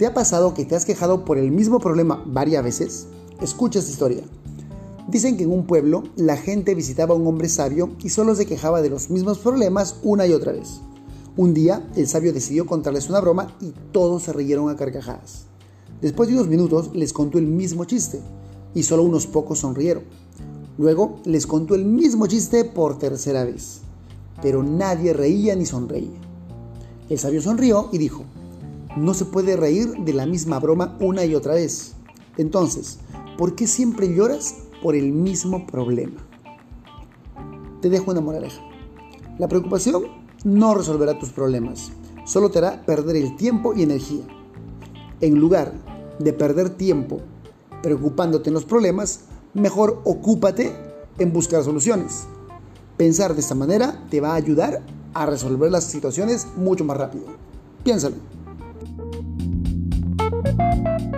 ¿Te ha pasado que te has quejado por el mismo problema varias veces? Escucha esta historia. Dicen que en un pueblo la gente visitaba a un hombre sabio y solo se quejaba de los mismos problemas una y otra vez. Un día el sabio decidió contarles una broma y todos se rieron a carcajadas. Después de unos minutos les contó el mismo chiste y solo unos pocos sonrieron. Luego les contó el mismo chiste por tercera vez, pero nadie reía ni sonreía. El sabio sonrió y dijo, no se puede reír de la misma broma una y otra vez. Entonces, ¿por qué siempre lloras por el mismo problema? Te dejo una moraleja. La preocupación no resolverá tus problemas, solo te hará perder el tiempo y energía. En lugar de perder tiempo preocupándote en los problemas, mejor ocúpate en buscar soluciones. Pensar de esta manera te va a ayudar a resolver las situaciones mucho más rápido. Piénsalo. Thank you